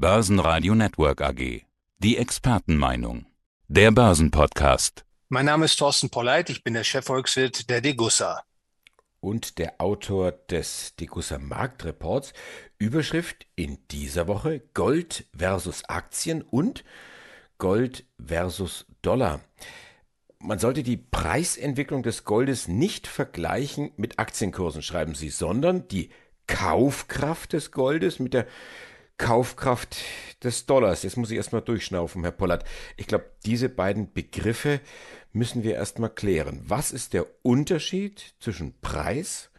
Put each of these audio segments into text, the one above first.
Börsenradio Network AG. Die Expertenmeinung. Der Börsenpodcast. Mein Name ist Thorsten Polleit, ich bin der Chefvolkswirt der Degussa. Und der Autor des Degussa Marktreports. Überschrift in dieser Woche Gold versus Aktien und Gold versus Dollar. Man sollte die Preisentwicklung des Goldes nicht vergleichen mit Aktienkursen, schreiben Sie, sondern die Kaufkraft des Goldes mit der Kaufkraft des Dollars. Jetzt muss ich erstmal durchschnaufen, Herr Pollert. Ich glaube, diese beiden Begriffe müssen wir erstmal klären. Was ist der Unterschied zwischen Preis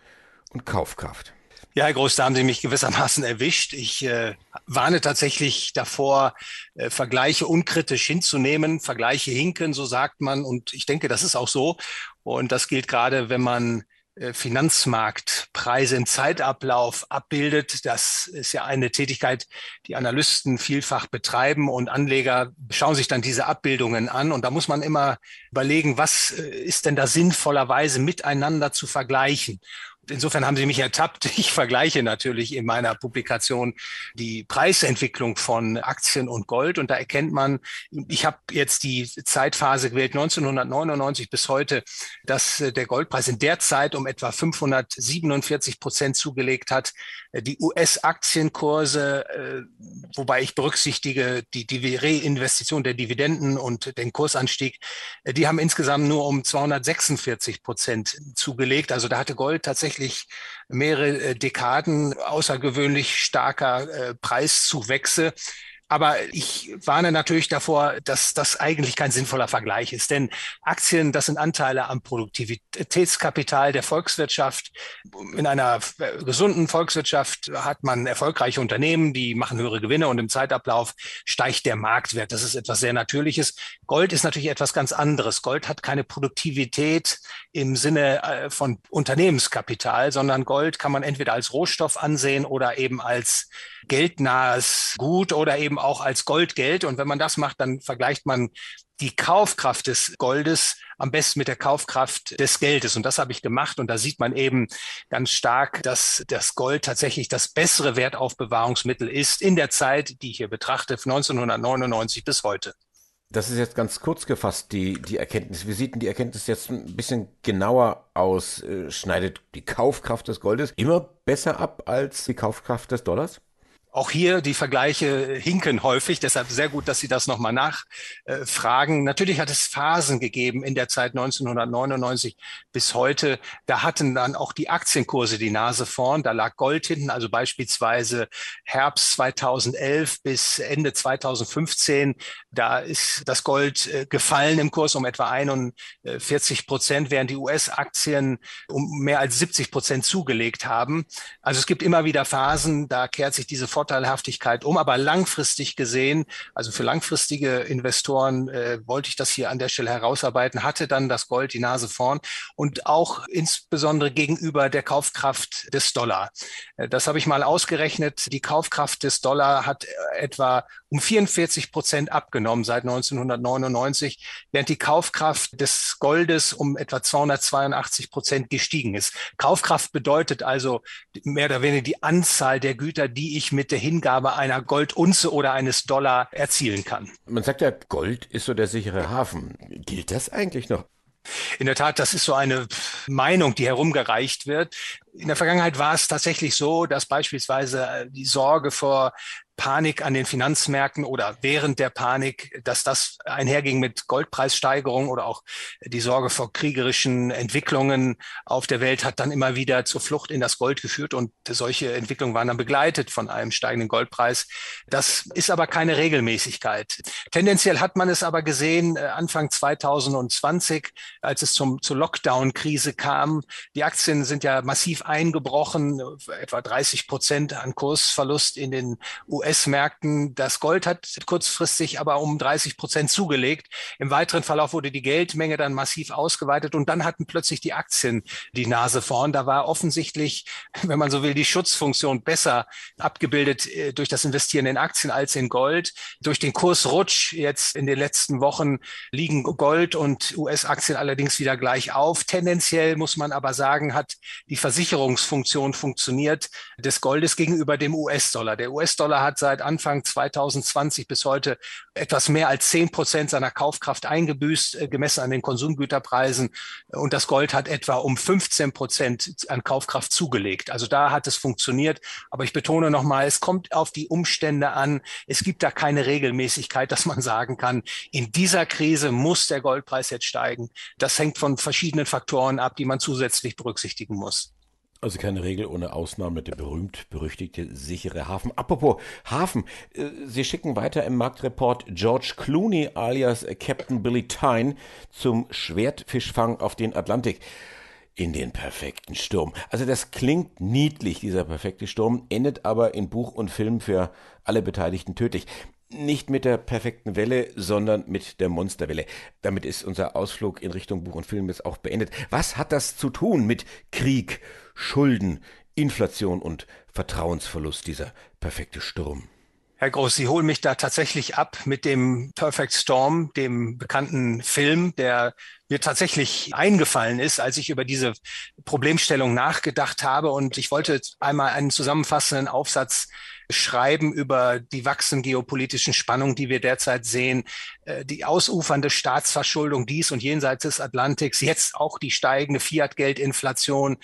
und Kaufkraft? Ja, Herr Groß, da haben Sie mich gewissermaßen erwischt. Ich äh, warne tatsächlich davor, äh, Vergleiche unkritisch hinzunehmen. Vergleiche hinken, so sagt man. Und ich denke, das ist auch so. Und das gilt gerade, wenn man äh, Finanzmarktpreise im Zeitablauf abbildet. Das ist ja eine Tätigkeit, die Analysten vielfach betreiben und Anleger schauen sich dann diese Abbildungen an. Und da muss man immer überlegen, was äh, ist denn da sinnvollerweise miteinander zu vergleichen insofern haben Sie mich ertappt. Ich vergleiche natürlich in meiner Publikation die Preisentwicklung von Aktien und Gold und da erkennt man, ich habe jetzt die Zeitphase gewählt 1999 bis heute, dass äh, der Goldpreis in der Zeit um etwa 547 Prozent zugelegt hat. Äh, die US-Aktienkurse, äh, wobei ich berücksichtige die, die Reinvestition der Dividenden und den Kursanstieg, die haben insgesamt nur um 246 Prozent zugelegt. Also da hatte Gold tatsächlich tatsächlich mehrere äh, Dekaden außergewöhnlich starker äh, Preiszuwächse. Aber ich warne natürlich davor, dass das eigentlich kein sinnvoller Vergleich ist. Denn Aktien, das sind Anteile am Produktivitätskapital der Volkswirtschaft. In einer gesunden Volkswirtschaft hat man erfolgreiche Unternehmen, die machen höhere Gewinne und im Zeitablauf steigt der Marktwert. Das ist etwas sehr Natürliches. Gold ist natürlich etwas ganz anderes. Gold hat keine Produktivität im Sinne äh, von Unternehmenskapital, sondern Gold kann man entweder als Rohstoff ansehen oder eben als geldnahes Gut oder eben auch als Goldgeld. Und wenn man das macht, dann vergleicht man die Kaufkraft des Goldes am besten mit der Kaufkraft des Geldes. Und das habe ich gemacht. Und da sieht man eben ganz stark, dass das Gold tatsächlich das bessere Wertaufbewahrungsmittel ist in der Zeit, die ich hier betrachte, 1999 bis heute. Das ist jetzt ganz kurz gefasst, die, die Erkenntnis. Wie sieht denn die Erkenntnis jetzt ein bisschen genauer aus? Äh, schneidet die Kaufkraft des Goldes immer besser ab als die Kaufkraft des Dollars? Auch hier die Vergleiche hinken häufig, deshalb sehr gut, dass Sie das nochmal nachfragen. Natürlich hat es Phasen gegeben in der Zeit 1999 bis heute. Da hatten dann auch die Aktienkurse die Nase vorn. Da lag Gold hinten, also beispielsweise Herbst 2011 bis Ende 2015. Da ist das Gold äh, gefallen im Kurs um etwa 41 Prozent, während die US-Aktien um mehr als 70 Prozent zugelegt haben. Also es gibt immer wieder Phasen, da kehrt sich diese Vorteilhaftigkeit um. Aber langfristig gesehen, also für langfristige Investoren äh, wollte ich das hier an der Stelle herausarbeiten, hatte dann das Gold die Nase vorn und auch insbesondere gegenüber der Kaufkraft des Dollar. Äh, das habe ich mal ausgerechnet. Die Kaufkraft des Dollar hat äh, etwa um 44 Prozent abgenommen seit 1999, während die Kaufkraft des Goldes um etwa 282 Prozent gestiegen ist. Kaufkraft bedeutet also mehr oder weniger die Anzahl der Güter, die ich mit der Hingabe einer Goldunze oder eines Dollar erzielen kann. Man sagt ja, Gold ist so der sichere Hafen. Gilt das eigentlich noch? In der Tat, das ist so eine Meinung, die herumgereicht wird. In der Vergangenheit war es tatsächlich so, dass beispielsweise die Sorge vor Panik an den Finanzmärkten oder während der Panik, dass das einherging mit Goldpreissteigerungen oder auch die Sorge vor kriegerischen Entwicklungen auf der Welt hat dann immer wieder zur Flucht in das Gold geführt und solche Entwicklungen waren dann begleitet von einem steigenden Goldpreis. Das ist aber keine Regelmäßigkeit. Tendenziell hat man es aber gesehen äh, Anfang 2020, als es zum, zur Lockdown-Krise kam. Die Aktien sind ja massiv eingebrochen, etwa 30 Prozent an Kursverlust in den US US-Märkten. Das Gold hat kurzfristig aber um 30 Prozent zugelegt. Im weiteren Verlauf wurde die Geldmenge dann massiv ausgeweitet und dann hatten plötzlich die Aktien die Nase vorn. Da war offensichtlich, wenn man so will, die Schutzfunktion besser abgebildet äh, durch das Investieren in Aktien als in Gold. Durch den Kursrutsch jetzt in den letzten Wochen liegen Gold und US-Aktien allerdings wieder gleich auf. Tendenziell muss man aber sagen, hat die Versicherungsfunktion funktioniert des Goldes gegenüber dem US-Dollar. Der US-Dollar hat seit Anfang 2020 bis heute etwas mehr als zehn Prozent seiner Kaufkraft eingebüßt, äh, gemessen an den Konsumgüterpreisen. Und das Gold hat etwa um 15 Prozent an Kaufkraft zugelegt. Also da hat es funktioniert. Aber ich betone nochmal, es kommt auf die Umstände an. Es gibt da keine Regelmäßigkeit, dass man sagen kann, in dieser Krise muss der Goldpreis jetzt steigen. Das hängt von verschiedenen Faktoren ab, die man zusätzlich berücksichtigen muss. Also keine Regel ohne Ausnahme, der berühmt-berüchtigte sichere Hafen. Apropos Hafen, äh, Sie schicken weiter im Marktreport George Clooney alias Captain Billy Tyne zum Schwertfischfang auf den Atlantik. In den perfekten Sturm. Also das klingt niedlich, dieser perfekte Sturm, endet aber in Buch und Film für alle Beteiligten tödlich. Nicht mit der perfekten Welle, sondern mit der Monsterwelle. Damit ist unser Ausflug in Richtung Buch und Film jetzt auch beendet. Was hat das zu tun mit Krieg, Schulden, Inflation und Vertrauensverlust, dieser perfekte Sturm? Herr Groß, Sie holen mich da tatsächlich ab mit dem Perfect Storm, dem bekannten Film, der mir tatsächlich eingefallen ist, als ich über diese Problemstellung nachgedacht habe. Und ich wollte einmal einen zusammenfassenden Aufsatz schreiben über die wachsenden geopolitischen Spannungen, die wir derzeit sehen, äh, die ausufernde Staatsverschuldung dies und jenseits des Atlantiks, jetzt auch die steigende Fiat-Geldinflation,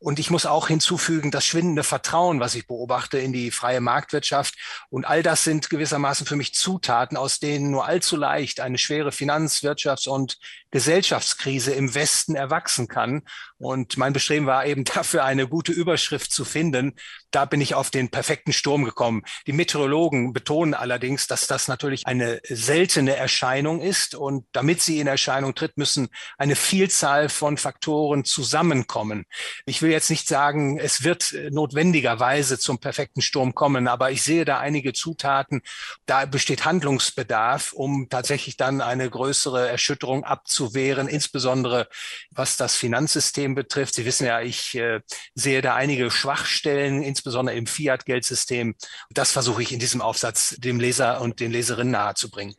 und ich muss auch hinzufügen, das schwindende Vertrauen, was ich beobachte in die freie Marktwirtschaft. Und all das sind gewissermaßen für mich Zutaten, aus denen nur allzu leicht eine schwere Finanz-, Wirtschafts- und Gesellschaftskrise im Westen erwachsen kann. Und mein Bestreben war eben dafür eine gute Überschrift zu finden. Da bin ich auf den perfekten Sturm gekommen. Die Meteorologen betonen allerdings, dass das natürlich eine seltene Erscheinung ist. Und damit sie in Erscheinung tritt, müssen eine Vielzahl von Faktoren zusammenkommen. Ich will jetzt nicht sagen, es wird notwendigerweise zum perfekten Sturm kommen, aber ich sehe da einige Zutaten. Da besteht Handlungsbedarf, um tatsächlich dann eine größere Erschütterung abzuwehren, insbesondere was das Finanzsystem betrifft. Sie wissen ja, ich äh, sehe da einige Schwachstellen, insbesondere im Fiat-Geldsystem. Das versuche ich in diesem Aufsatz dem Leser und den Leserinnen nahezubringen.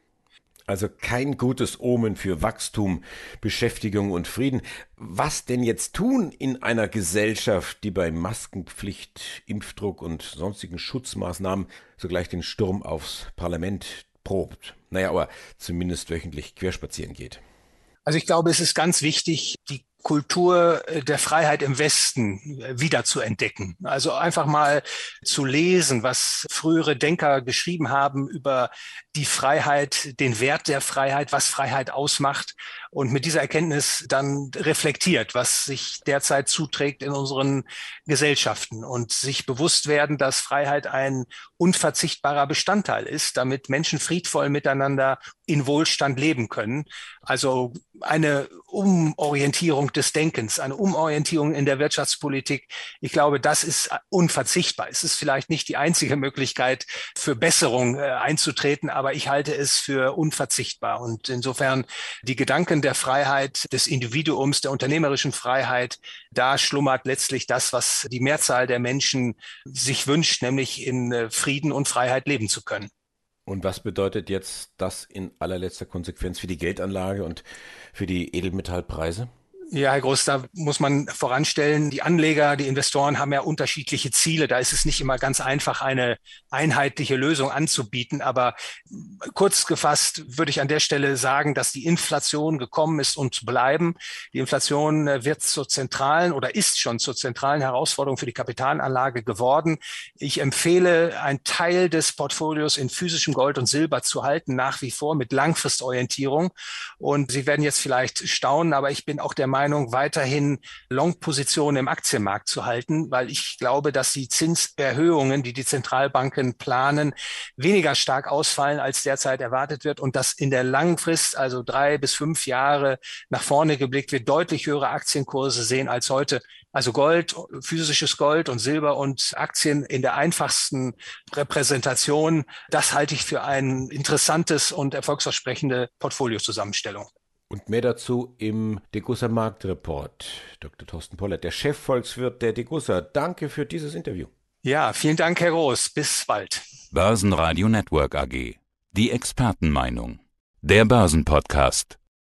Also kein gutes Omen für Wachstum, Beschäftigung und Frieden. Was denn jetzt tun in einer Gesellschaft, die bei Maskenpflicht, Impfdruck und sonstigen Schutzmaßnahmen sogleich den Sturm aufs Parlament probt? Naja, aber zumindest wöchentlich querspazieren geht. Also ich glaube, es ist ganz wichtig, die Kultur äh, der Freiheit im Westen äh, wieder zu entdecken. Also einfach mal zu lesen, was frühere Denker geschrieben haben über die Freiheit, den Wert der Freiheit, was Freiheit ausmacht und mit dieser Erkenntnis dann reflektiert, was sich derzeit zuträgt in unseren Gesellschaften und sich bewusst werden, dass Freiheit ein unverzichtbarer Bestandteil ist, damit Menschen friedvoll miteinander in Wohlstand leben können. Also eine Umorientierung des Denkens, eine Umorientierung in der Wirtschaftspolitik. Ich glaube, das ist unverzichtbar. Es ist vielleicht nicht die einzige Möglichkeit für Besserung äh, einzutreten, aber ich halte es für unverzichtbar. Und insofern die Gedanken der Freiheit des Individuums, der unternehmerischen Freiheit, da schlummert letztlich das, was die Mehrzahl der Menschen sich wünscht, nämlich in äh, Frieden und Freiheit leben zu können. Und was bedeutet jetzt das in allerletzter Konsequenz für die Geldanlage und für die Edelmetallpreise? Ja, Herr Groß, da muss man voranstellen, die Anleger, die Investoren haben ja unterschiedliche Ziele. Da ist es nicht immer ganz einfach, eine einheitliche Lösung anzubieten. Aber kurz gefasst würde ich an der Stelle sagen, dass die Inflation gekommen ist und bleiben. Die Inflation äh, wird zur zentralen oder ist schon zur zentralen Herausforderung für die Kapitalanlage geworden. Ich empfehle, einen Teil des Portfolios in physischem Gold und Silber zu halten, nach wie vor mit Langfristorientierung. Und Sie werden jetzt vielleicht staunen, aber ich bin auch der Meinung, Meinung, weiterhin Long-Positionen im Aktienmarkt zu halten, weil ich glaube, dass die Zinserhöhungen, die die Zentralbanken planen, weniger stark ausfallen, als derzeit erwartet wird und dass in der Langfrist, also drei bis fünf Jahre nach vorne geblickt, wir deutlich höhere Aktienkurse sehen als heute. Also Gold, physisches Gold und Silber und Aktien in der einfachsten Repräsentation, das halte ich für ein interessantes und erfolgsversprechende Portfoliozusammenstellung. Und mehr dazu im Degussa Marktreport. Dr. Thorsten Pollert, der Chefvolkswirt der Degussa. Danke für dieses Interview. Ja, vielen Dank, Herr Groß. Bis bald. Börsenradio Network AG. Die Expertenmeinung. Der Börsenpodcast.